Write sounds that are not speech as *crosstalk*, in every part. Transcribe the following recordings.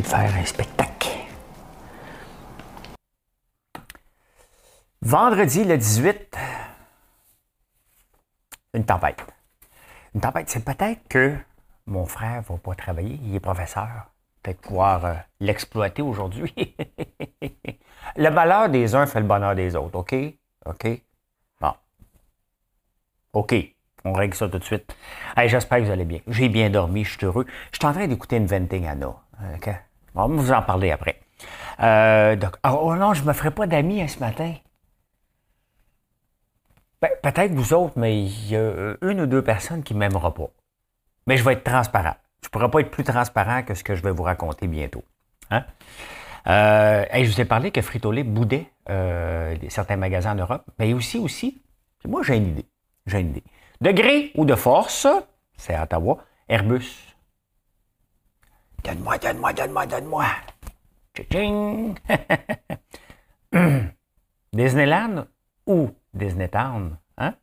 De faire un spectacle. Vendredi le 18, une tempête. Une tempête, c'est peut-être que mon frère va pas travailler, il est professeur. Peut-être pouvoir euh, l'exploiter aujourd'hui. *laughs* le malheur des uns fait le bonheur des autres, OK? OK? Bon. OK. On règle ça tout de suite. J'espère que vous allez bien. J'ai bien dormi, je suis heureux. Je suis en train d'écouter Inventing Anna. OK? On va vous en parler après. Euh, donc, oh non, je ne me ferai pas d'amis hein, ce matin. Peut-être vous autres, mais il y a une ou deux personnes qui ne m'aimeront pas. Mais je vais être transparent. Je ne pourrais pas être plus transparent que ce que je vais vous raconter bientôt. Hein? Euh, je vous ai parlé que Frito-Lay boudait euh, certains magasins en Europe, mais aussi, aussi, moi j'ai une idée. J'ai une idée. De gré ou de force, c'est à Ottawa, Airbus. Donne-moi, donne-moi, donne-moi, donne-moi. Disneyland ou Disneytown? Hein?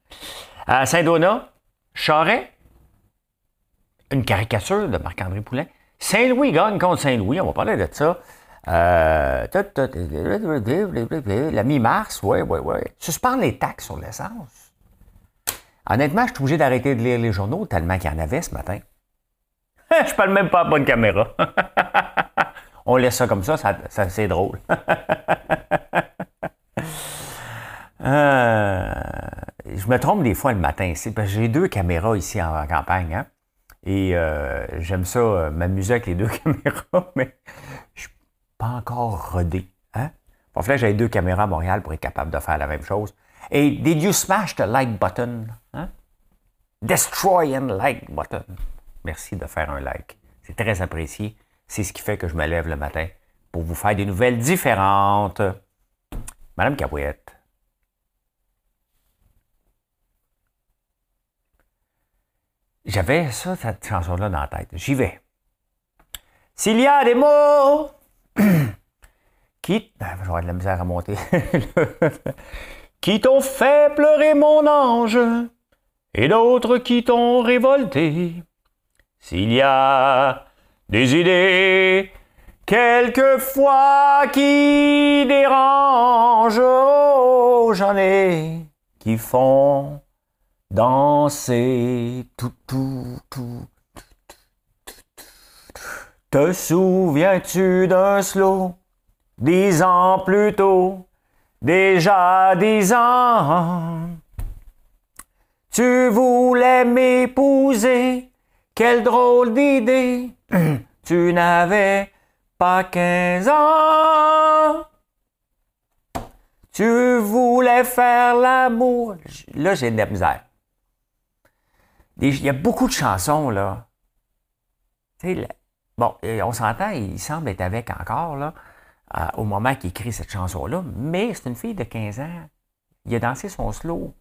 Saint-Donat, Charret, une caricature de Marc-André Poulain. Saint-Louis gagne contre Saint-Louis, on va parler de ça. Euh, la mi-mars, oui, oui, oui. Suspendre les taxes sur l'essence. Honnêtement, je suis obligé d'arrêter de lire les journaux tellement qu'il y en avait ce matin. *laughs* je parle même pas à bonne caméra. *laughs* on laisse ça comme ça, ça, c'est drôle. *laughs* Euh, je me trompe des fois le matin. C'est parce que j'ai deux caméras ici en campagne. Hein? Et euh, j'aime ça, euh, m'amuser avec les deux caméras, mais je suis pas encore rodé. Hein? En fait, j'avais deux caméras à Montréal pour être capable de faire la même chose. Et did you smash the like button? Hein? Destroy and like button. Merci de faire un like. C'est très apprécié. C'est ce qui fait que je me lève le matin pour vous faire des nouvelles différentes. Madame Cabouette. J'avais ça, cette chanson-là dans la tête. J'y vais. S'il y a des mots *clears throat* qui. Ah, avoir de la misère à monter. *laughs* qui t'ont fait pleurer mon ange et d'autres qui t'ont révolté. S'il y a des idées quelquefois qui dérangent, oh, j'en ai qui font danser tout, tout, tout. Te souviens-tu d'un slow dix ans plus tôt, déjà dix ans? Tu voulais m'épouser, quelle drôle d'idée! *clears throat* Tu n'avais pas quinze ans. Tu voulais faire l'amour. Là, j'ai de la misère. Il y a beaucoup de chansons, là. Bon, on s'entend, il semble être avec encore, là, au moment qu'il écrit cette chanson-là, mais c'est une fille de 15 ans. Il a dansé son slow.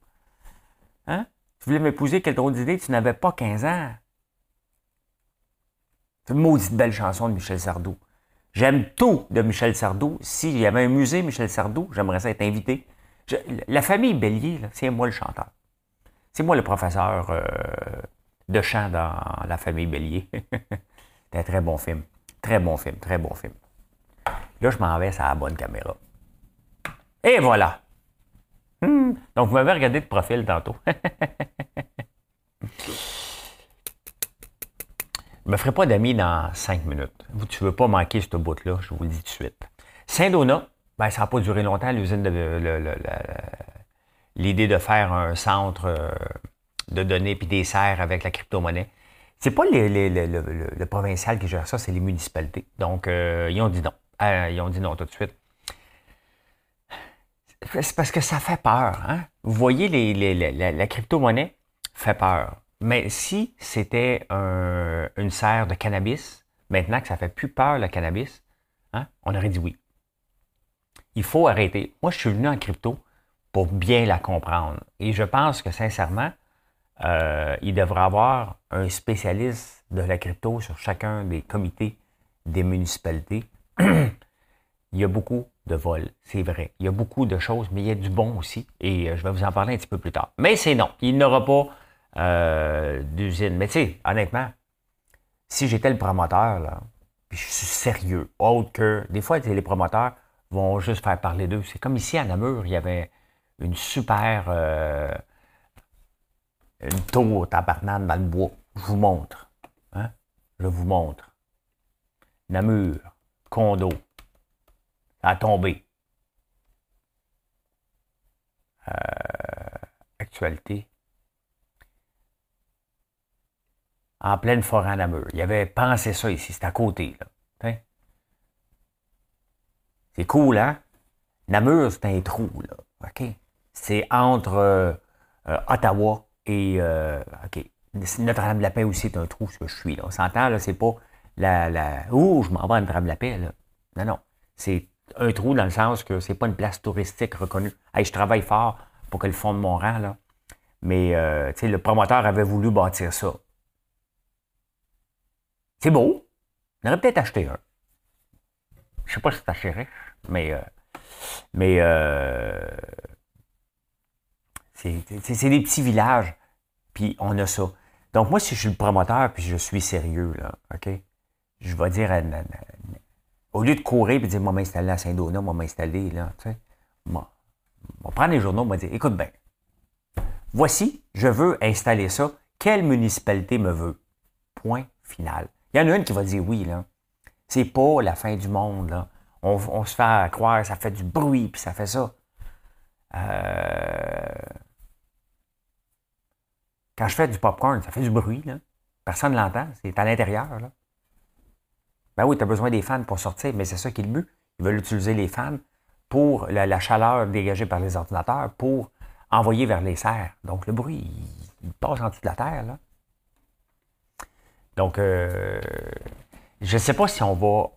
Hein? Tu voulais m'épouser, quelle drôle d'idée, tu n'avais pas 15 ans. C'est une maudite belle chanson de Michel Sardou. J'aime tout de Michel Sardou. S'il y avait un musée Michel Sardou, j'aimerais ça être invité. La famille Bélier, c'est moi le chanteur. C'est moi le professeur euh, de chant dans La famille Bélier. *laughs* c'est un très bon film. Très bon film, très bon film. Là, je m'en vais à la bonne caméra. Et voilà. Hmm. Donc, vous m'avez regardé de profil tantôt. *laughs* Ne me ferai pas d'amis dans cinq minutes. Tu ne veux pas manquer ce bout-là, je vous le dis tout de suite. Saint-Donat, ben, ça n'a pas duré longtemps, l'usine de, l'idée de faire un centre euh, de données puis des serres avec la crypto-monnaie. C'est pas le, provincial qui gère ça, c'est les municipalités. Donc, euh, ils ont dit non. Euh, ils ont dit non tout de suite. C'est parce que ça fait peur. Hein? Vous voyez, la crypto-monnaie fait peur. Mais si c'était un, une serre de cannabis, maintenant que ça fait plus peur le cannabis, hein, on aurait dit oui. Il faut arrêter. Moi, je suis venu en crypto pour bien la comprendre. Et je pense que sincèrement, euh, il devrait avoir un spécialiste de la crypto sur chacun des comités des municipalités. *clears throat* il y a beaucoup de vols, c'est vrai. Il y a beaucoup de choses, mais il y a du bon aussi. Et euh, je vais vous en parler un petit peu plus tard. Mais c'est non. Il n'aura pas euh, d'usine. Mais tu sais, honnêtement, si j'étais le promoteur, là, puis je suis sérieux, autre que. Des fois, les promoteurs vont juste faire parler d'eux. C'est comme ici à Namur, il y avait une super. Euh, une tour tabarnane dans le bois. Je vous montre. Hein? Je vous montre. Namur, condo. Ça a tombé. Euh, actualité. En pleine forêt à Namur. Il avait pensé ça ici, c'est à côté. Là. C'est cool, hein? Namur, c'est un trou, là. OK? C'est entre euh, euh, Ottawa et. OK. Notre-Dame-de-la-Paix aussi est un trou, ce que je suis. Là. On s'entend, là, c'est pas la, la. Ouh, je m'en vais à Notre-Dame-de-la-Paix, là. Non, non. C'est un trou dans le sens que c'est pas une place touristique reconnue. Hey, je travaille fort pour que le fond de mon rang, là. Mais, euh, tu sais, le promoteur avait voulu bâtir ça. C'est beau. On aurait peut-être acheté un. Je sais pas si c'est assez riche, mais, euh, mais euh, c'est des petits villages, puis on a ça. Donc, moi, si je suis le promoteur, puis je suis sérieux, là, OK? Je vais dire à, au lieu de courir et dire, moi, m'installer à Saint-Donat, moi, m'installer, là, tu sais, moi, on va prendre les journaux, on va dire, écoute bien, voici, je veux installer ça. Quelle municipalité me veut? Point final. Il y en a une qui va dire oui, là. C'est pas la fin du monde, là. On, se fait croire, ça fait du bruit, puis ça fait ça. Euh, quand je fais du popcorn, ça fait du bruit, là. Personne ne l'entend, c'est à l'intérieur, là. Ben oui, tu as besoin des fans pour sortir, mais c'est ça qui est le but. Ils veulent utiliser les fans pour la, chaleur dégagée par les ordinateurs pour envoyer vers les serres. Donc le bruit, il, passe en dessous de la terre. Là. Donc, euh, je ne sais pas si on va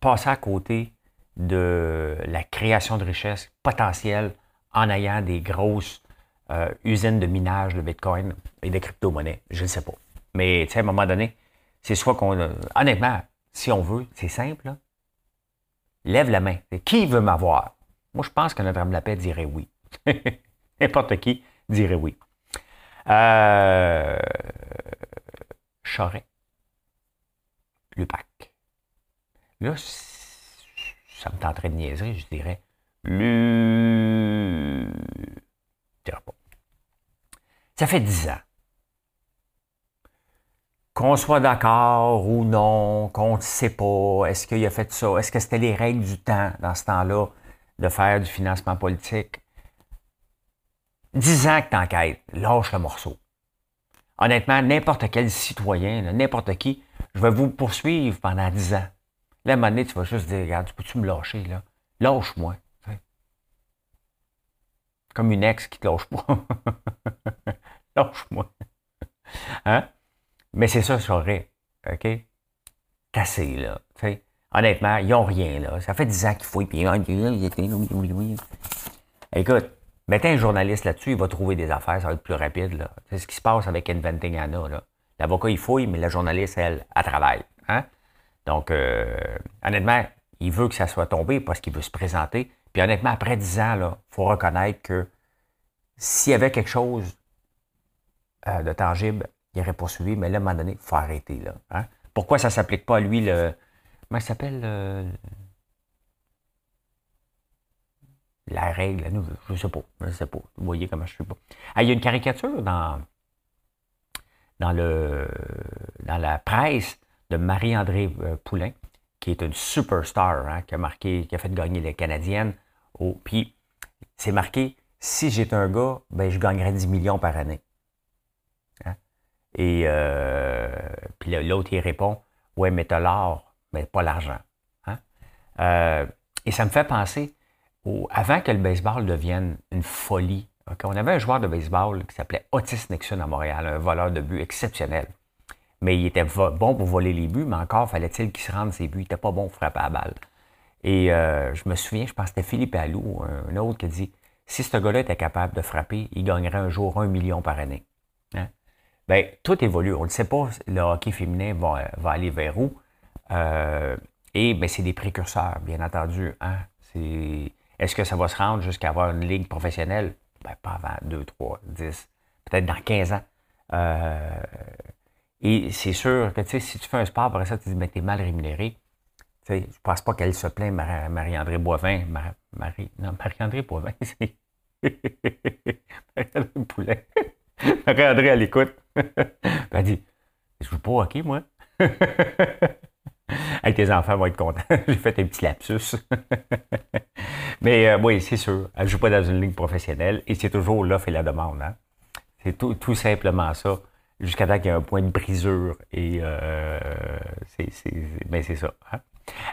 passer à côté de la création de richesse potentielle en ayant des grosses euh, usines de minage de Bitcoin et de crypto-monnaies. Je ne sais pas. Mais à un moment donné, c'est soit qu'on. Honnêtement, si on veut, c'est simple. Lève la main. Qui veut m'avoir? Moi, je pense que Notre-Dame de la Paix dirait oui. *laughs* N'importe qui dirait oui. Euh, Charret. Lupac. Là, ça me tenterait de niaiser, je dirais dirais pas. Ça fait dix ans qu'on soit d'accord ou non, qu'on ne sait pas, est-ce qu'il a fait ça, est-ce que c'était les règles du temps dans ce temps-là de faire du financement politique? Dix ans que t'enquêtes, lâche le morceau. Honnêtement, n'importe quel citoyen, n'importe qui, je vais vous poursuivre pendant dix ans. Là, à un moment donné, tu vas juste dire, regarde, tu peux-tu me lâcher, là? Lâche-moi. Comme une ex qui te lâche pas. *laughs* lâche-moi. Hein? Mais c'est ça, j'aurais. OK? Cassé, là. Honnêtement, ils n'ont rien, là. Ça fait 10 ans qu'il fouillent, puis Écoute, mettez un journaliste là-dessus, il va trouver des affaires, ça va être plus rapide, là. C'est ce qui se passe avec Inventing Anna, là. L'avocat, il fouille, mais la journaliste, elle, elle travaille. Hein? Donc, euh, honnêtement, il veut que ça soit tombé parce qu'il veut se présenter. Puis honnêtement, après 10 ans, il faut reconnaître que s'il y avait quelque chose euh, de tangible, il aurait poursuivi, mais là, à un moment donné, il faut arrêter. Là, hein? Pourquoi ça ne s'applique pas à lui, le. Comment il s'appelle La règle, je ne sais pas. Je sais pas. Vous voyez comment je ne sais pas. Il y a une caricature dans, dans, le, dans la presse de Marie-André euh, Poulain, qui est une superstar, hein, qui a marqué, qui a fait gagner les Canadiennes. Puis, c'est marqué si j'étais un gars, ben, je gagnerais 10 millions par année. Et euh, puis l'autre, il répond Ouais, mais t'as l'or, mais pas l'argent. Hein? Euh, et ça me fait penser, au, avant que le baseball devienne une folie, on avait un joueur de baseball qui s'appelait Otis Nixon à Montréal, un voleur de but exceptionnel. mais il était bon pour voler les buts, mais encore fallait-il qu'il se rende ses buts. Il n'était pas bon pour frapper à la balle. Et euh, je me souviens, je pense que c'était Philippe Allou, un autre, qui a dit si ce gars-là était capable de frapper, il gagnerait un jour un million par année. Hein? Bien, tout évolue. On ne sait pas, le hockey féminin va, aller vers où. Euh, et ben, c'est des précurseurs, bien entendu. Hein? Est-ce que ça va se rendre jusqu'à avoir une ligue professionnelle? Ben, pas avant 2, 3, 10, peut-être dans 15 ans. Euh, et c'est sûr que si tu fais un sport, après ça, tu dis, mais t'es mal rémunéré. je ne pense pas qu'elle se plaint, Marie-André Boivin. Marie, non, Marie-André Boivin, *laughs* c'est. *laughs* Marie-André Poulet. Marie-André, elle écoute. *laughs* elle dit Je joue pas au hockey, moi. *laughs* Avec tes enfants vont être contents. *laughs* J'ai fait un petit lapsus. *laughs* Mais euh, oui, c'est sûr. Elle ne joue pas dans une ligne professionnelle et c'est toujours l'offre et la demande. Hein. C'est tout, simplement ça. Jusqu'à temps qu'il y ait un point de brisure. Et euh, c'est ben, ça. Hein.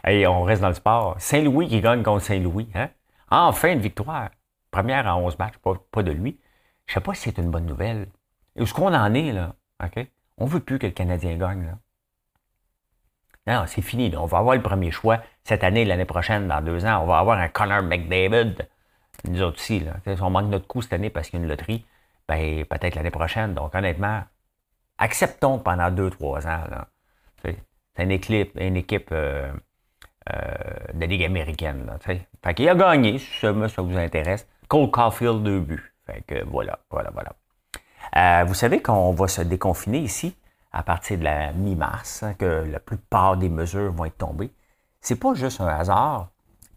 Et on reste dans le sport. Saint-Louis qui gagne contre Saint-Louis. Hein? Enfin, une victoire. Première à 11 matchs, pas, de lui. Je ne sais pas si c'est une bonne nouvelle. Où est-ce qu'on en est, là? OK? On ne veut plus que le Canadien gagne, là. Non, c'est fini. On va avoir le premier choix cette année, l'année prochaine, dans deux ans. On va avoir un Connor McDavid. Nous autres aussi. On manque notre coup cette année parce qu'il y a une loterie, ben, peut-être l'année prochaine. Donc, honnêtement, acceptons pendant deux, trois ans. C'est une équipe, une équipe euh, euh, de Ligue américaine. Là, fait qu'il a gagné, si ça, ça vous intéresse. Cole Caulfield, deux buts. Fait que voilà, voilà, voilà. Euh, vous savez qu'on va se déconfiner ici à partir de la mi-mars, hein, que la plupart des mesures vont être tombées. C'est pas juste un hasard,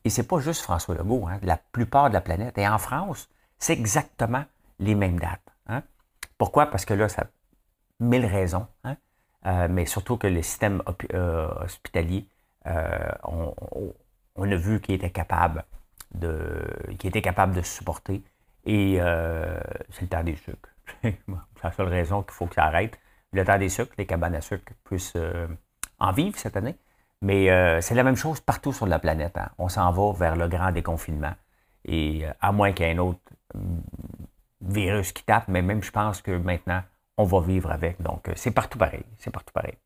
et c'est pas juste François Legault. Hein, la plupart de la planète, et en France, c'est exactement les mêmes dates. Hein. Pourquoi? Parce que là, ça a mille raisons, euh, mais surtout que le système euh, hospitalier, euh, on, a vu qu'il était capable de, qu'il supporter, et c'est le temps des sucres. *laughs* c'est la seule raison qu'il faut que ça arrête le temps des sucres, les cabanes à sucre puissent euh, en vivre cette année. Mais euh, c'est la même chose partout sur la planète. Hein. On s'en va vers le grand déconfinement. Et euh, à moins qu'il y ait un autre mm, virus qui tape, mais même je pense que maintenant, on va vivre avec. Donc, c'est partout pareil. C'est partout pareil.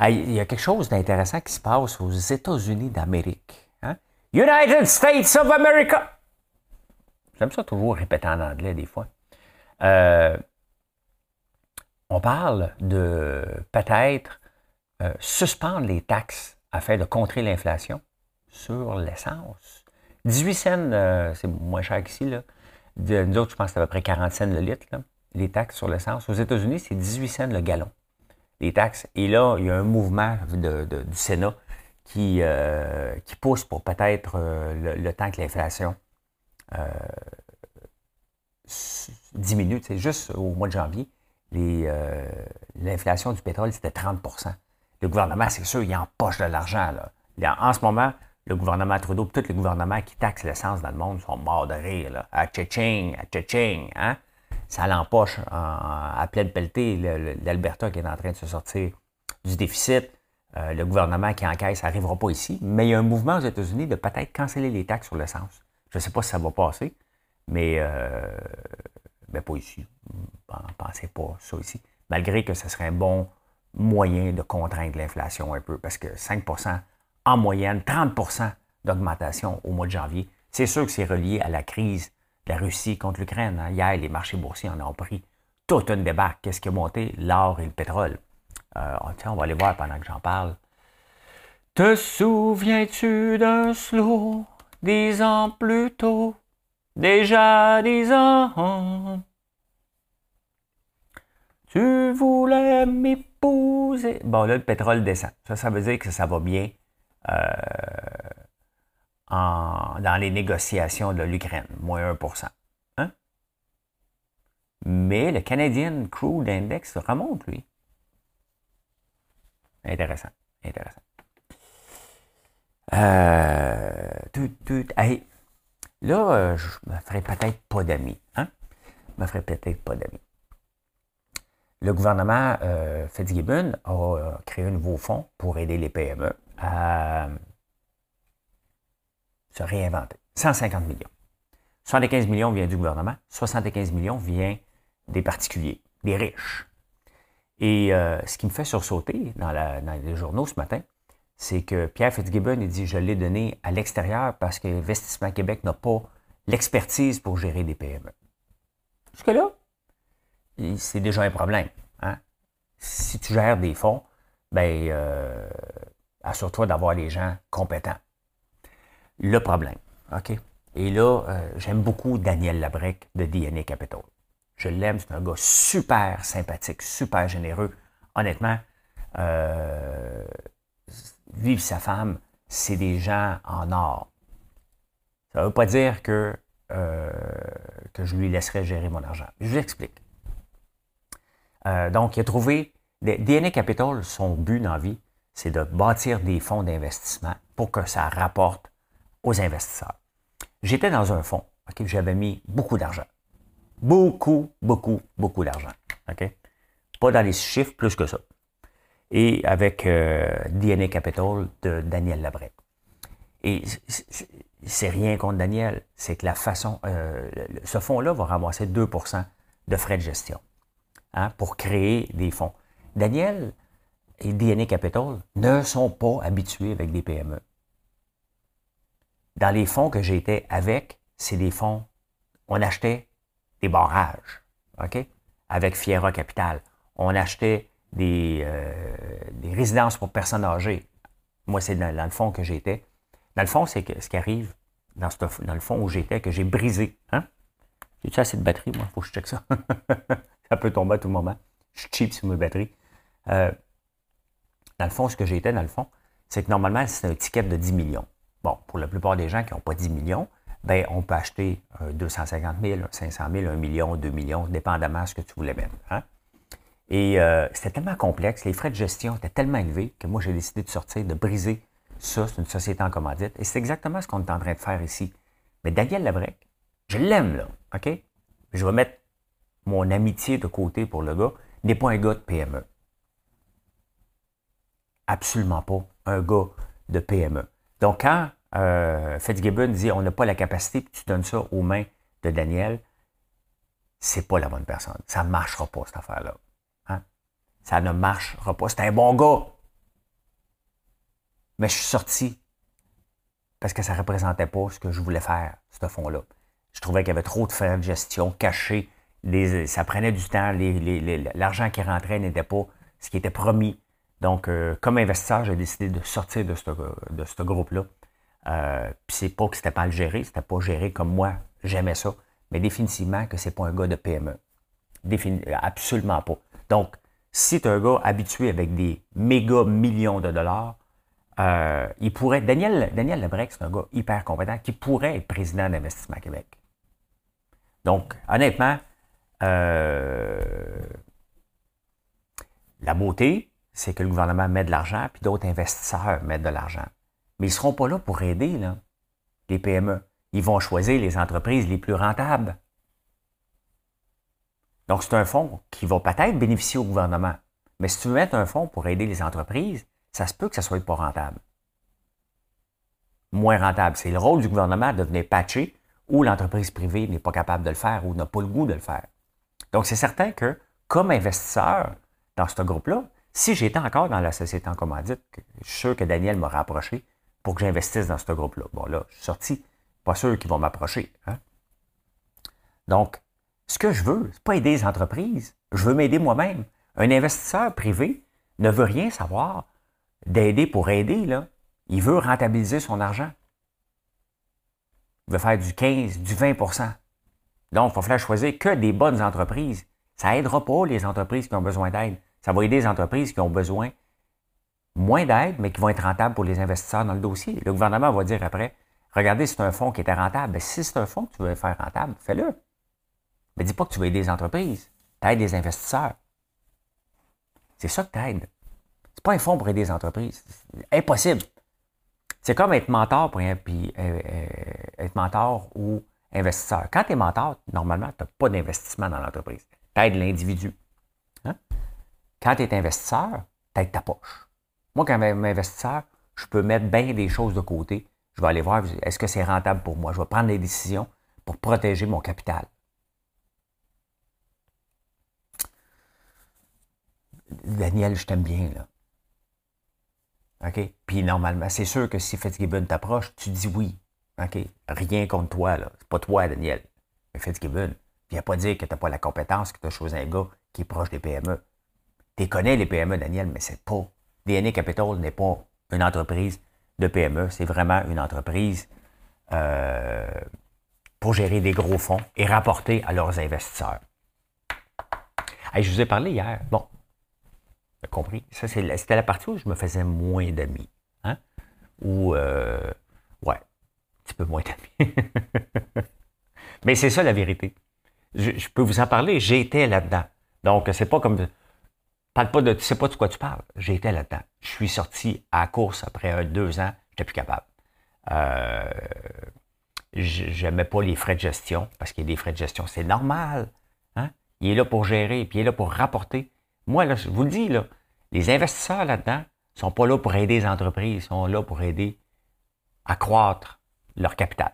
il y a quelque chose d'intéressant qui se passe aux États-Unis d'Amérique. Hein. United States of America! J'aime ça toujours répéter en anglais des fois. Euh, on parle de peut-être euh, suspendre les taxes afin de contrer l'inflation sur l'essence. 18 cents, euh, c'est moins cher qu'ici. Nous autres, je pense que c'est à peu près 40 cents le litre, les taxes sur l'essence. Aux États-Unis, c'est 18 cents le gallon, les taxes. Et là, il y a un mouvement du Sénat qui, euh, qui pousse pour peut-être le, temps que l'inflation diminue. C'est juste au mois de janvier, euh, l'inflation du pétrole, c'était 30% Le gouvernement, c'est sûr, il empoche de l'argent. En ce moment, le gouvernement Trudeau, tous les gouvernements qui taxent l'essence dans le monde sont morts de rire. Là. À tching, à tching, hein? Ça l'empoche à pleine pelletée. L'Alberta qui est en train de se sortir du déficit. Euh, le gouvernement qui encaisse n'arrivera pas ici. Mais il y a un mouvement aux États-Unis de peut-être canceller les taxes sur l'essence. Je ne sais pas si ça va passer, mais euh, ben pas ici. Pensez pas ça ici. Malgré que ce serait un bon moyen de contraindre l'inflation un peu, parce que 5% en moyenne, 30% d'augmentation au mois de janvier, c'est sûr que c'est relié à la crise de la Russie contre l'Ukraine. Hein. Hier, les marchés boursiers en ont pris toute une débarque. Qu'est-ce qui a monté? L'or et le pétrole. Euh, tiens, on va aller voir pendant que j'en parle. Te souviens-tu d'un slow dix ans plus tôt? Déjà dix ans. Tu voulais m'épouser. Bon, là, le pétrole descend. Ça, ça veut dire que ça va bien euh, dans les négociations de l'Ukraine, moins 1% hein? Mais le Canadian Crude Index remonte, lui. Intéressant. Intéressant. Euh, là, euh, je me ferai peut-être pas d'amis. Hein? Je me ferai peut-être pas d'amis le gouvernement euh, Fitzgibbon a euh, créé un nouveau fonds pour aider les PME à se réinventer. 150 millions. 75 millions vient du gouvernement, 75 millions vient des particuliers, des riches. Et euh, ce qui me fait sursauter dans, les journaux ce matin, c'est que Pierre Fitzgibbon il dit je l'ai donné à l'extérieur parce que Investissement Québec n'a pas l'expertise pour gérer des PME. Jusque-là, c'est déjà un problème. Hein. Si tu gères des fonds, ben, euh, assure-toi d'avoir les gens compétents. Le problème, OK? Et là, euh, j'aime beaucoup Daniel Labrec de DNA Capital. Je l'aime, c'est un gars super sympathique, super généreux. Honnêtement, euh, vive sa femme, c'est des gens en or. Ça ne veut pas dire que, euh, je lui laisserai gérer mon argent. Je vous explique. Euh, donc, il a trouvé. DNA Capital, son but dans la vie, c'est de bâtir des fonds d'investissement pour que ça rapporte aux investisseurs. J'étais dans un fonds, ok, j'avais mis beaucoup d'argent. Beaucoup, beaucoup, beaucoup d'argent. Pas dans les chiffres, plus que ça. Et avec euh, DNA Capital de Daniel Labrec. Et c'est rien contre Daniel, c'est que la façon, euh, ce fonds-là va ramasser 2% de frais de gestion hein, pour créer des fonds. Daniel et DNA Capital ne sont pas habitués avec des PME. Dans les fonds que j'étais avec, c'est des fonds, on achetait des barrages, OK? Avec Fiera Capital. On achetait des, euh, des résidences pour personnes âgées. Moi, c'est dans, le fond que j'étais. Dans le fond, c'est que ce qui arrive dans, dans le fond où j'étais, que j'ai brisé. Hein? J'ai-tu assez de batterie, moi? Faut que je check ça. *laughs* ça peut tomber à tout moment. Je suis cheap sur mes batteries. Euh, dans le fond, ce que j'étais, dans le fond, c'est que normalement, c'est un ticket de 10 millions. Bon, pour la plupart des gens qui n'ont pas 10 millions, ben, on peut acheter 250 000, 500 000, 1 million, 2 millions, dépendamment de ce que tu voulais mettre. Hein? Et euh, c'était tellement complexe, les frais de gestion étaient tellement élevés que moi, j'ai décidé de sortir, de briser ça. C'est une société en commandite. Et c'est exactement ce qu'on est en train de faire ici. Mais Daniel Labrec, je l'aime, là, OK? Je vais mettre mon amitié de côté pour le gars. N'est pas un gars de PME. Absolument pas un gars de PME. Donc, quand euh, Fitzgibbon dit on n'a pas la capacité, puis tu donnes ça aux mains de Daniel, c'est pas la bonne personne. Ça ne marchera pas, cette affaire-là. Ça ne marchera pas. C'est un bon gars. Mais je suis sorti parce que ça ne représentait pas ce que je voulais faire, ce fonds-là. Je trouvais qu'il y avait trop de frais de gestion cachés. ça prenait du temps. L'argent qui rentrait n'était pas ce qui était promis. Donc, euh, comme investisseur, j'ai décidé de sortir de ce, groupe-là euh, puis c'est pas que c'était mal géré, c'était pas géré comme moi, j'aimais ça, mais définitivement que c'est pas un gars de PME. absolument pas. Donc, si tu un gars habitué avec des méga millions de dollars, euh, il pourrait. Daniel, Daniel Lebrec, c'est un gars hyper compétent qui pourrait être président d'Investissement Québec. Donc, honnêtement, euh, la beauté, c'est que le gouvernement met de l'argent, puis d'autres investisseurs mettent de l'argent. Mais ils ne seront pas là pour aider là, les PME. Ils vont choisir les entreprises les plus rentables. Donc, c'est un fonds qui va peut-être bénéficier au gouvernement. Mais si tu veux mettre un fonds pour aider les entreprises, ça se peut que ça ne soit pas rentable. Moins rentable. C'est le rôle du gouvernement de venir patcher où l'entreprise privée n'est pas capable de le faire ou n'a pas le goût de le faire. Donc, c'est certain que, comme investisseur dans ce groupe-là, si j'étais encore dans la société en commandite, je suis sûr que Daniel m'a rapproché, pour que j'investisse dans ce groupe-là. Bon, là, je suis sorti. Pas sûr qu'ils vont m'approcher. Hein. Donc, ce que je veux, c'est pas aider les entreprises. Je veux m'aider moi-même. Un investisseur privé ne veut rien savoir d'aider pour aider. Là. Il veut rentabiliser son argent. Il veut faire du 15, du 20% Donc, il va falloir choisir que des bonnes entreprises. Ça n'aidera pas les entreprises qui ont besoin d'aide. Ça va aider les entreprises qui ont besoin moins d'aide, mais qui vont être rentables pour les investisseurs dans le dossier. Le gouvernement va dire après, regardez, c'est un fonds qui était rentable. Ben, si c'est un fonds que tu veux faire rentable, fais-le. Mais dis pas que tu veux aider les entreprises. Tu aides les investisseurs. C'est ça que tu aides. C'est pas un fonds pour aider les entreprises. Impossible. C'est comme être mentor puis, euh, euh, être mentor ou investisseur. Quand tu es mentor, normalement, tu n'as pas d'investissement dans l'entreprise. Tu aides l'individu. Hein? Quand tu es investisseur, tu aides ta poche. Moi, quand je investisseur, je peux mettre bien des choses de côté. Je vais aller voir, est-ce que c'est rentable pour moi? Je vais prendre des décisions pour protéger mon capital. Daniel, je t'aime bien, là. OK? Puis normalement, c'est sûr que si Fitzgibbon t'approche, tu dis oui. OK? Rien contre toi, là. C'est pas toi, Daniel. Mais Fitzgibbon. A pas dire que tu n'as pas la compétence, que tu as choisi un gars qui est proche des PME. Tu connais les PME, Daniel, mais c'est pas. DNA Capital n'est pas une entreprise de PME. C'est vraiment une entreprise euh, pour gérer des gros fonds et rapporter à leurs investisseurs. je vous ai parlé hier. Bon, compris? Ça, c'était la partie où je me faisais moins d'amis. Hein? Ou, euh, ouais, un petit peu moins d'amis. *laughs* Mais c'est ça la vérité. Je, peux vous en parler, j'étais là-dedans. Donc, c'est pas comme. Parle pas de. Sais pas de quoi tu parles. J'étais là-dedans. Je suis sorti à la course après deux ans, j'étais plus capable. Euh, J'aimais pas les frais de gestion, parce qu'il y a des frais de gestion. C'est normal. Hein? Il est là pour gérer, puis il est là pour rapporter. Moi, je vous le dis, les investisseurs là-dedans ne sont pas là pour aider les entreprises, ils sont là pour aider à croître leur capital.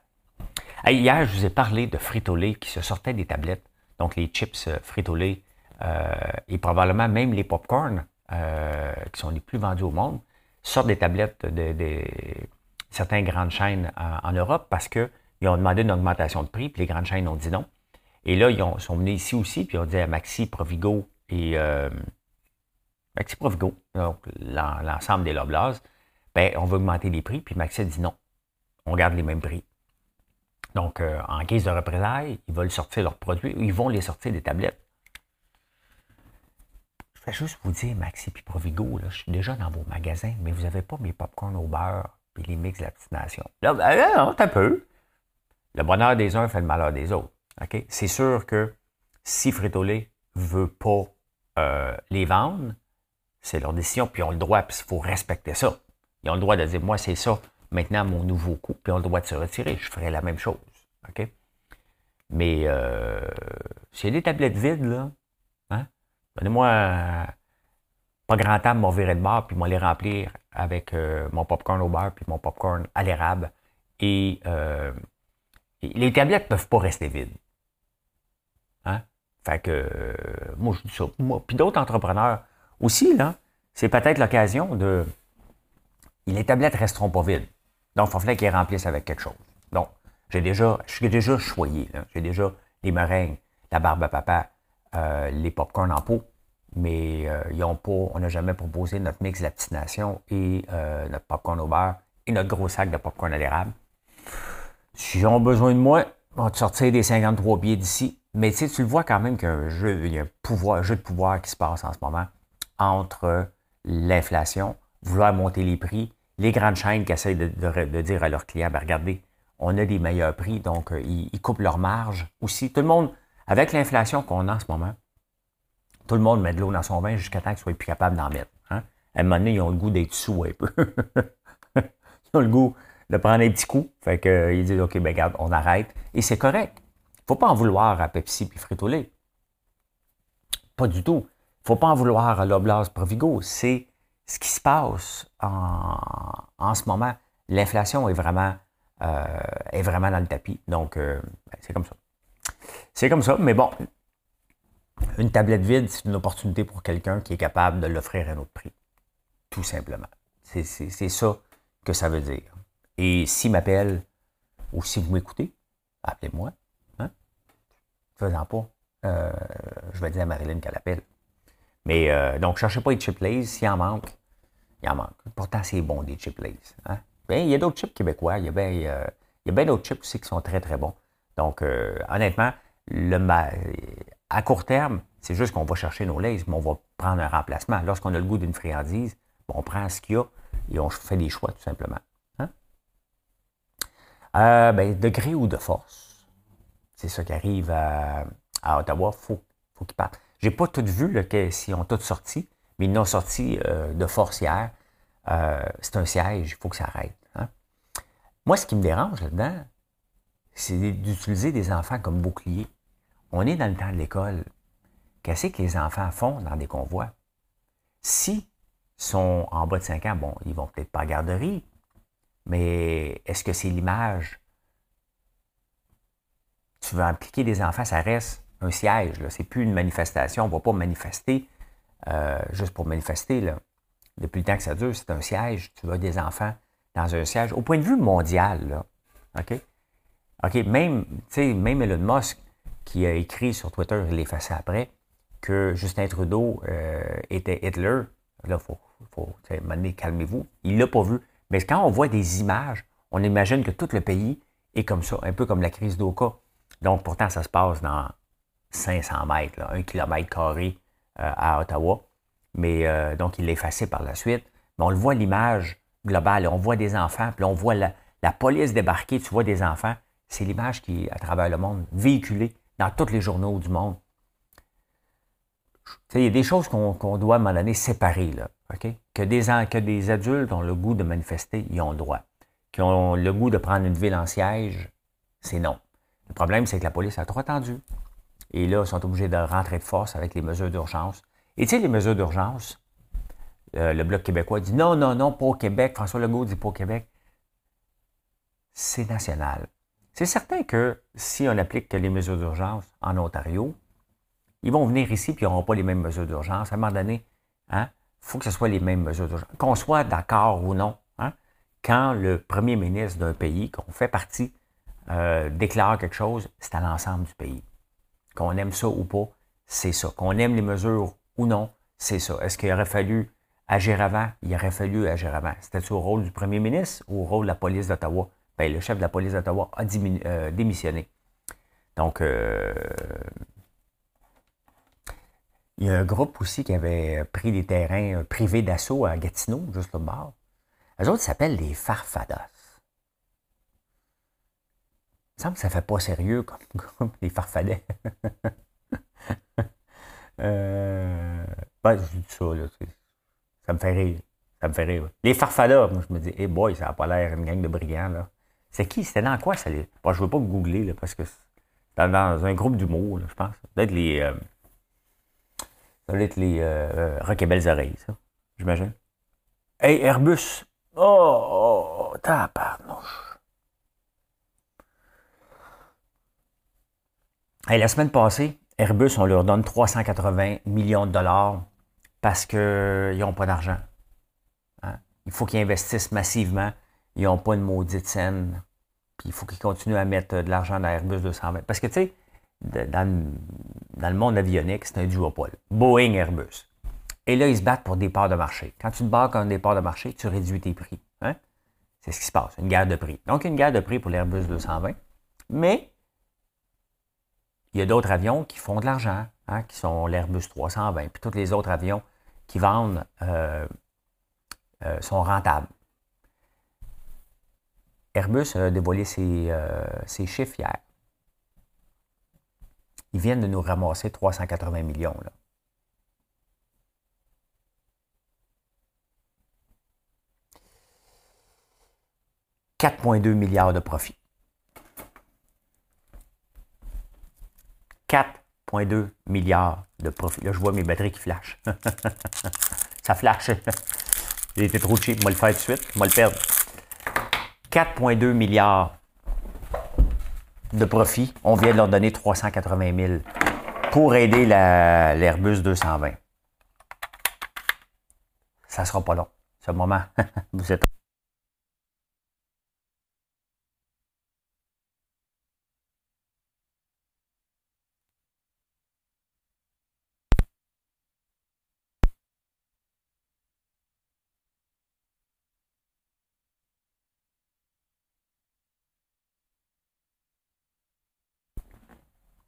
hier, je vous ai parlé de Frito-Lay qui se sortait des tablettes, donc les chips euh, Frito-Lay euh, et probablement même les popcorn euh, qui sont les plus vendus au monde sortent des tablettes de, certaines grandes chaînes en, Europe parce qu'ils ont demandé une augmentation de prix, puis les grandes chaînes ont dit non. Et là, ils sont venus ici aussi, puis ils ont dit à Maxi, Provigo et Maxi Provigo, donc l'ensemble des Loblaws, ben, on va augmenter les prix, puis Maxi dit non, on garde les mêmes prix. Donc, euh, en guise de représailles, ils veulent sortir leurs produits, ils vont les sortir des tablettes. Je vais juste vous dire, Maxi et Provigo, là, je suis déjà dans vos magasins, mais vous n'avez pas mes popcorn au beurre et les mix de. Là, ben, non, un peu. Le bonheur des uns fait le malheur des autres. C'est sûr que si Frito-Lay veut pas euh, les vendre, c'est leur décision, puis ils ont le droit, puis il faut respecter ça. Ils ont le droit de dire, moi, c'est ça, maintenant, mon nouveau coup, puis ils ont le droit de se retirer. Je ferai la même chose. OK? Mais euh, s'il des tablettes vides, là, hein, donnez-moi pas grand temps m'en virer de bord, puis moi les remplir avec euh, mon popcorn au beurre, puis mon popcorn à l'érable. Et, euh, les tablettes ne peuvent pas rester vides. Fait que, moi, je dis ça. Moi, puis d'autres entrepreneurs, aussi, là, c'est peut-être l'occasion de. Les tablettes resteront pas vides. Donc, il faut qu'ils remplissent avec quelque chose. Donc, j'ai déjà, je suis déjà choyé. J'ai déjà les meringues, la barbe à papa, euh, les popcorn en pot, mais euh, ils ont pas, on n'a jamais proposé notre mix de la petite nation et euh, notre popcorn au beurre et notre gros sac de popcorn à l'érable. S'ils ont besoin de moi, on va te sortir des 53 billets d'ici. Mais tu le vois quand même qu'il y a un pouvoir, un jeu de pouvoir qui se passe en ce moment entre l'inflation, vouloir monter les prix, les grandes chaînes qui essayent de, dire à leurs clients, ben regardez, on a des meilleurs prix, donc euh, ils, coupent leur marge aussi. Tout le monde, avec l'inflation qu'on a en ce moment, tout le monde met de l'eau dans son vin jusqu'à temps qu'ils soient plus capables d'en mettre. Hein. À un moment donné, ils ont le goût d'être sous un peu. *laughs* ils ont le goût de prendre un petit coup. Fait qu'ils euh, disent, OK, ben regarde, on arrête. Et c'est correct. Faut pas en vouloir à Pepsi puis Frito-Lay. Pas du tout faut pas en vouloir à l'Oblast Provigo. C'est ce qui se passe en, ce moment. L'inflation est vraiment, euh, est vraiment dans le tapis. Donc, euh, ben, c'est comme ça. C'est comme ça, mais bon, une tablette vide, c'est une opportunité pour quelqu'un qui est capable de l'offrir à un autre prix. Tout simplement. C'est ça que ça veut dire. Et s'il m'appelle, ou si vous m'écoutez, appelez-moi. Faisant pas. Euh, je vais dire à Marilyn qu'elle appelle. Mais euh, donc, cherchez pas les chip lays. S'il en manque, il en manque. Pourtant, c'est bon des chip lays. Hein? Ben, il y a d'autres chips québécois. Il y a bien euh, d'autres chips aussi qui sont très, très bons. Donc, euh, honnêtement, le à court terme, c'est juste qu'on va chercher nos lays, mais on va prendre un remplacement. Lorsqu'on a le goût d'une friandise, on prend ce qu'il y a et on fait des choix, tout simplement. Hein? ben, de gré ou de force, c'est ça qui arrive à, Ottawa. Il faut, faut qu'il parte. J'ai pas tout vu là, s'ils ont tous sorti, mais ils n'ont sorti euh, de force hier. Euh, c'est un siège, il faut que ça arrête. Hein. Moi, ce qui me dérange là-dedans, c'est d'utiliser des enfants comme boucliers. On est dans le temps de l'école. Qu'est-ce que les enfants font dans des convois? Si sont en bas de 5 ans, bon, ils vont peut-être pas à garderie, mais est-ce que c'est l'image? Tu veux impliquer des enfants, ça reste un siège. Ce n'est plus une manifestation. On ne va pas manifester euh, juste pour manifester, depuis le temps que ça dure, c'est un siège. Tu vois des enfants dans un siège. Au point de vue mondial, là, OK? OK, même, même Elon Musk, qui a écrit sur Twitter, il l'effaçait après, que Justin Trudeau euh, était Hitler. Là, il faut, faut calmez-vous. Il ne l'a pas vu. Mais quand on voit des images, on imagine que tout le pays est comme ça, un peu comme la crise d'Oka. Donc, pourtant, ça se passe dans 500 mètres, là, un kilomètre carré euh, à Ottawa. Mais euh, donc, il l'a effacé par la suite. Mais on le voit l'image globale. On voit des enfants, puis on voit la, police débarquer, tu vois des enfants. C'est l'image qui, à travers le monde, véhiculée dans tous les journaux du monde. il y a des choses qu'on doit, à un moment donné, séparer. Que, des, que des adultes ont le goût de manifester, ils ont le droit. Qui ont le goût de prendre une ville en siège, c'est non. Le problème, c'est que la police a trop attendu. Et là, ils sont obligés de rentrer de force avec les mesures d'urgence. Et tu sais, les mesures d'urgence, euh, le Bloc québécois dit non, non, non, pas au Québec. François Legault dit pas au Québec. C'est national. C'est certain que si on applique les mesures d'urgence en Ontario, ils vont venir ici et ils n'auront pas les mêmes mesures d'urgence. À un moment donné, il hein, faut que ce soit les mêmes mesures d'urgence. Qu'on soit d'accord ou non, hein, quand le premier ministre d'un pays, qu'on fait partie, euh, déclare quelque chose, c'est à l'ensemble du pays. Qu'on aime ça ou pas, c'est ça. Qu'on aime les mesures ou non, c'est ça. Est-ce qu'il aurait fallu agir avant? Il aurait fallu agir avant. C'était au rôle du premier ministre ou au rôle de la police d'Ottawa? Ben, le chef de la police d'Ottawa a euh, démissionné. Donc, euh, il y a un groupe aussi qui avait pris des terrains privés d'assaut à Gatineau, juste là-bas. Les autres s'appellent les Farfadas. Me ça fait pas sérieux comme, *laughs* les farfadets. euh, ben, ça, là. Ça me fait rire. Ça me fait rire. Les farfadas, moi, je me dis, hey boy, ça n'a pas l'air une gang de brigands, là. C'est qui? C'était dans quoi, ça? Bon, je veux pas googler, là, parce que c'est dans, un groupe d'humour, je pense. Ça doit être les... Euh, ça doit être les euh, Rock et Belles Oreilles, ça, j'imagine. Hey, Airbus! Oh, oh, oh tabarnouche! la semaine passée, Airbus, on leur donne 380 millions de dollars parce qu'ils n'ont pas d'argent. Hein? Il faut qu'ils investissent massivement. Ils n'ont pas une maudite scène. Puis il faut qu'ils continuent à mettre de l'argent dans Airbus 220. Parce que, tu sais, dans, le monde avionique, c'est un duopole. Boeing, Airbus. Et là, ils se battent pour des parts de marché. Quand tu te bats comme des parts de marché, tu réduis tes prix. Hein? C'est ce qui se passe, une guerre de prix. Donc, une guerre de prix pour l'Airbus 220. Mais il y a d'autres avions qui font de l'argent, hein, qui sont l'Airbus 320, puis tous les autres avions qui vendent euh, euh, sont rentables. Airbus a dévoilé ses, euh, ses, chiffres hier. Ils viennent de nous ramasser 380 millions. Là. « 4,2 milliards de profit. 4,2 milliards de profit. Là, je vois mes batteries qui flashent. *laughs* Ça flash. *laughs* J'ai été trop cheap. Moi le faire tout de suite. Moi le perdre. 4,2 milliards de profit. On vient de leur donner 380 000 pour aider l'Airbus 220. Ça sera pas long. Ce moment, *laughs* vous êtes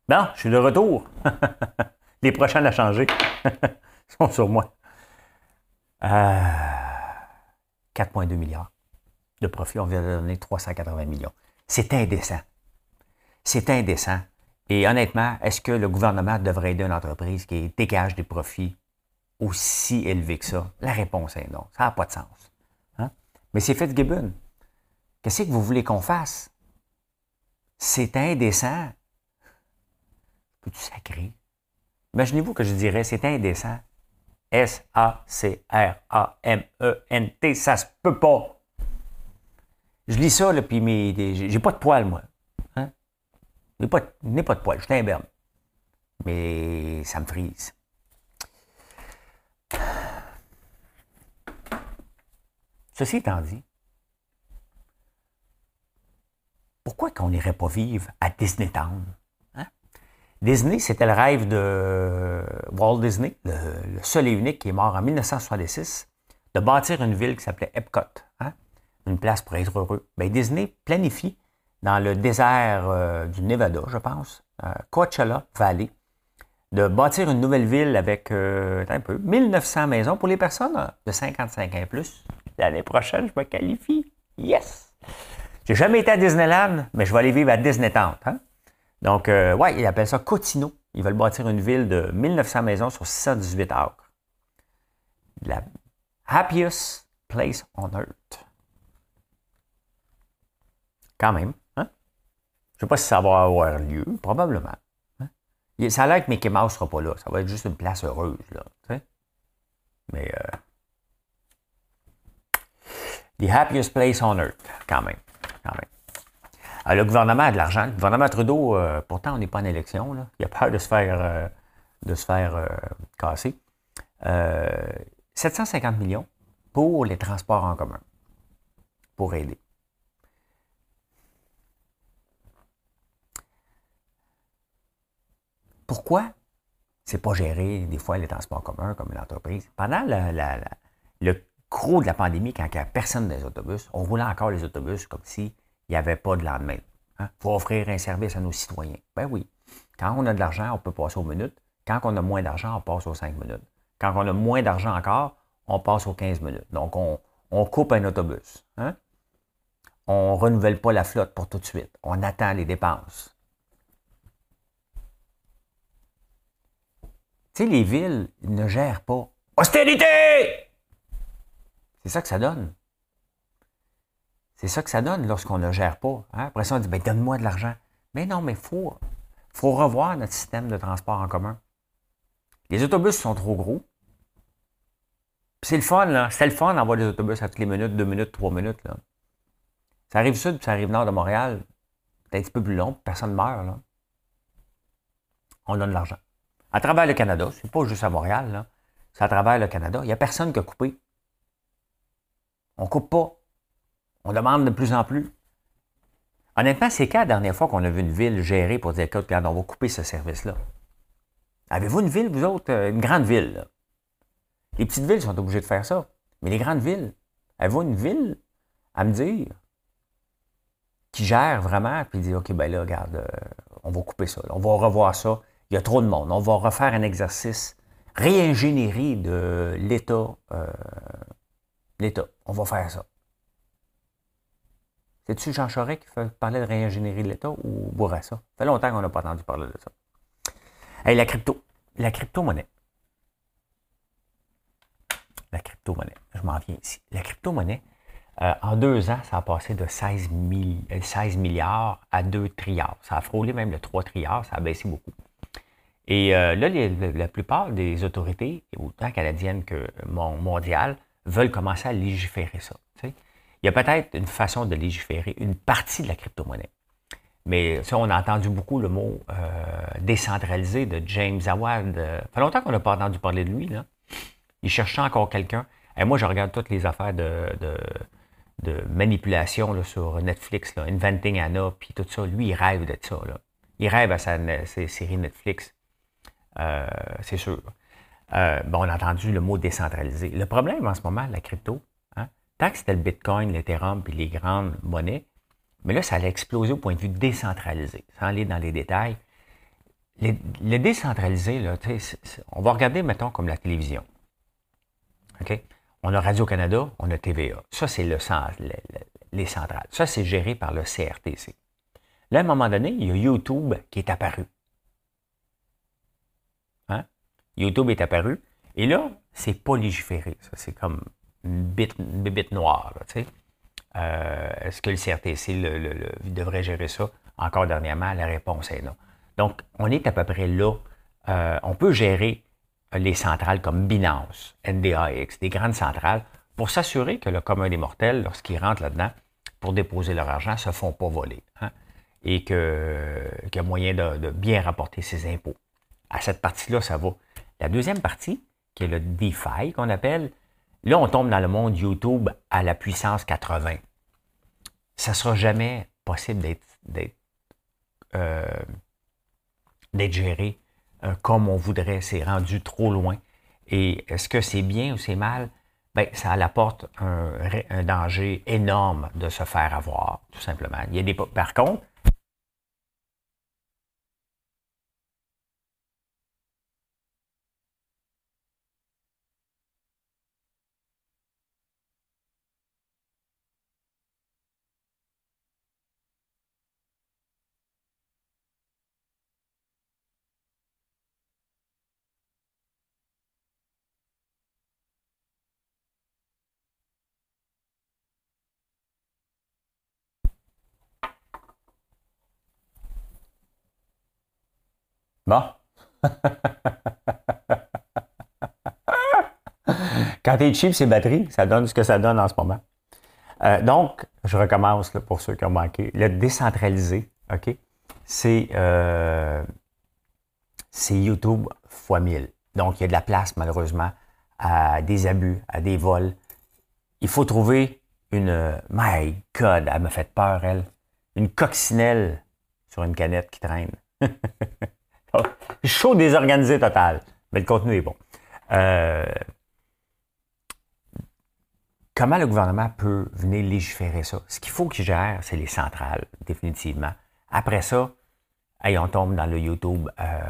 Non, je suis de retour. *laughs* Les prochains à changer *laughs* sont sur moi. 4,2 euh, milliards de profit. On vient de donner 380 millions. C'est indécent. C'est indécent. Et honnêtement, est-ce que le gouvernement devrait aider une entreprise qui dégage des profits aussi élevés que ça? La réponse est non. Ça n'a pas de sens. Hein? Mais c'est Fitzgibbon. Qu'est-ce que vous voulez qu'on fasse? C'est indécent. Peux-tu? Imaginez-vous que je dirais c'est indécent. S-A-C-R-A-M-E-N-T, ça se peut pas. Je lis ça, là, puis j'ai pas de poils, moi. Hein? J'ai pas, pas de poils, je suis un berbe. Mais ça me frise. Ceci étant dit, pourquoi qu'on n'irait pas vivre à Disney Town? Hein? Disney, c'était le rêve de Walt Disney, le, seul et unique qui est mort en 1966, de bâtir une ville qui s'appelait Epcot, hein? une place pour être heureux. Bien, Disney planifie dans le désert euh, du Nevada, je pense, euh, Coachella Valley, de bâtir une nouvelle ville avec euh, un peu 1900 maisons pour les personnes de 55 ans et plus. L'année prochaine, je me qualifie. Yes! J'ai jamais été à Disneyland, mais je vais aller vivre à Disneyland. Hein? Donc, euh, ouais, ils appellent ça Cotino. Ils veulent bâtir une ville de 1900 maisons sur 618 acres. La happiest place on earth. Quand même. Hein? Je ne sais pas si ça va avoir lieu, probablement. Ça a l'air que Mickey Mouse ne sera pas là. Ça va être juste une place heureuse. Là, Mais euh, The happiest place on earth, quand même. Quand même. Euh, le gouvernement a de l'argent. Le gouvernement Trudeau, euh, pourtant, on n'est pas en élection. Il a peur de se faire, de se faire casser. 750 millions pour les transports en commun. Pour aider. Pourquoi c'est pas géré des fois les transports communs comme une entreprise? Pendant le gros de la pandémie, quand il n'y a personne dans les autobus, on roulait encore les autobus comme s'il n'y avait pas de lendemain. Il hein? faut offrir un service à nos citoyens. Ben oui. Quand on a de l'argent, on peut passer aux minutes. Quand on a moins d'argent, on passe aux 5 minutes. Quand on a moins d'argent encore, on passe aux 15 minutes. Donc, on, coupe un autobus. Hein? On ne renouvelle pas la flotte pour tout de suite. On attend les dépenses. Tu sais, les villes ne gèrent pas. Austérité! C'est ça que ça donne. C'est ça que ça donne lorsqu'on ne gère pas. Hein? Après ça, on dit ben, donne-moi de l'argent. Mais non, mais il faut, faut revoir notre système de transport en commun. Les autobus sont trop gros. C'est le fun, là. C'est le fun d'avoir des autobus à toutes les minutes, deux minutes, trois minutes. Là. Ça arrive sud, puis ça arrive nord de Montréal. C'est un petit peu plus long, personne ne meurt. Là. On donne de l'argent à travers le Canada, c'est pas juste à Montréal, c'est à travers le Canada. Il n'y a personne qui a coupé. On coupe pas. On demande de plus en plus. Honnêtement, c'est quand la dernière fois qu'on a vu une ville gérée pour dire, écoute, on va couper ce service-là? Avez-vous une ville, vous autres, euh, une grande ville? Les petites villes sont obligées de faire ça. Mais les grandes villes, avez-vous une ville à me dire qui gère vraiment, puis dit, OK, ben là, regarde, euh, on va couper ça, on va revoir ça il y a trop de monde. On va refaire un exercice réingénierie de l'État. Euh, L'État. On va faire ça. C'est-tu Jean Charest qui parler de réingénierie de l'État ou Bourassa? Ça? Fait longtemps qu'on n'a pas entendu parler de ça. La crypto. La crypto-monnaie. La crypto-monnaie. Je m'en viens ici. La crypto-monnaie, euh, en deux ans, ça a passé de 16, 16 milliards à 2 trilliards. Ça a frôlé même le 3 trilliards, ça a baissé beaucoup. Et euh, là, la plupart des autorités, autant canadiennes que mondiales, veulent commencer à légiférer ça. Il y a peut-être une façon de légiférer une partie de la crypto-monnaie. Mais ça, on a entendu beaucoup le mot euh, décentralisé de James Awad. Euh, ça fait longtemps qu'on n'a pas entendu parler de lui. Là. Il cherchait encore quelqu'un. Et moi, je regarde toutes les affaires de, manipulation sur Netflix, Inventing Anna, puis tout ça. Lui, il rêve de ça. Il rêve à sa, ses séries Netflix. Euh, c'est sûr. Bon, on a entendu le mot décentralisé. Le problème en ce moment, la crypto, tant que c'était le Bitcoin, l'Ethereum et les grandes monnaies, mais là, ça allait exploser au point de vue décentralisé. Sans aller dans les détails, le décentralisé, on va regarder, mettons, comme la télévision. OK? On a Radio-Canada, on a TVA. Ça, c'est le, les centrales. Ça, c'est géré par le CRTC. Là, à un moment donné, il y a YouTube qui est apparu. YouTube est apparu. Et là, c'est pas légiféré. c'est comme une bite, noire. Euh, est-ce que le CRTC devrait gérer ça? Encore dernièrement, la réponse est non. Donc, on est à peu près là. Euh, on peut gérer les centrales comme Binance, NDAX, des grandes centrales, pour s'assurer que le commun des mortels, lorsqu'ils rentrent là-dedans pour déposer leur argent, ne se font pas voler. Hein, et qu'il y a moyen de, de bien rapporter ses impôts. À cette partie-là, ça va. La deuxième partie, qui est le DeFi qu'on appelle. Là, on tombe dans le monde YouTube à la puissance 80. Ça ne sera jamais possible d'être euh, géré euh, comme on voudrait. C'est rendu trop loin. Et est-ce que c'est bien ou c'est mal? Ben, ça apporte un, un, danger énorme de se faire avoir, tout simplement. Il y a des, par contre, Quand tu es cheap, c'est batterie, ça donne ce que ça donne en ce moment. Euh, donc, je recommence pour ceux qui ont manqué. Le décentralisé, OK, c'est euh, YouTube x 1000. Donc, il y a de la place, malheureusement, à des abus, à des vols. Il faut trouver une. My God, elle me fait peur, elle. Une coccinelle sur une canette qui traîne. *laughs* Chaud désorganisé total. Mais le contenu est bon. Euh, comment le gouvernement peut venir légiférer ça? Ce qu'il faut qu'il gère, c'est les centrales, définitivement. Après ça, on tombe dans le YouTube euh,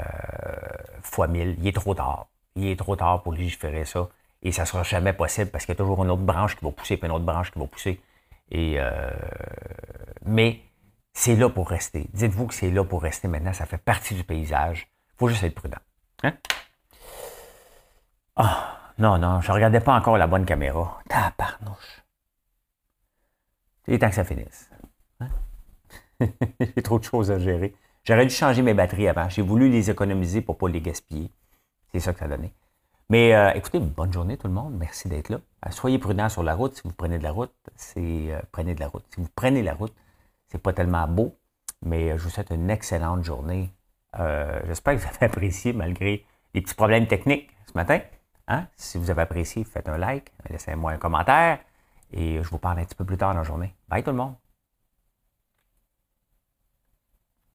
fois 1000. Il est trop tard. Il est trop tard pour légiférer ça. Et ça ne sera jamais possible parce qu'il y a toujours une autre branche qui va pousser, puis une autre branche qui va pousser. Et, euh, mais c'est là pour rester. Dites-vous que c'est là pour rester maintenant. Ça fait partie du paysage. Il faut juste être prudent. Hein? Ah, non, non, je ne regardais pas encore la bonne caméra. Tabarnouche. Il est temps que ça finisse. Hein? *laughs* J'ai trop de choses à gérer. J'aurais dû changer mes batteries avant. J'ai voulu les économiser pour ne pas les gaspiller. C'est ça que ça donné. Mais euh, écoutez, bonne journée tout le monde. Merci d'être là. Euh, soyez prudents sur la route. Si vous prenez de la route, c'est euh, prenez de la route. Si vous prenez la route, c'est pas tellement beau, mais je vous souhaite une excellente journée. J'espère que vous avez *laughs* apprécié malgré les petits problèmes techniques ce matin. Hein? Si vous avez apprécié, faites un like, laissez-moi un commentaire et je vous parle un petit peu plus tard dans la journée. Bye tout le monde!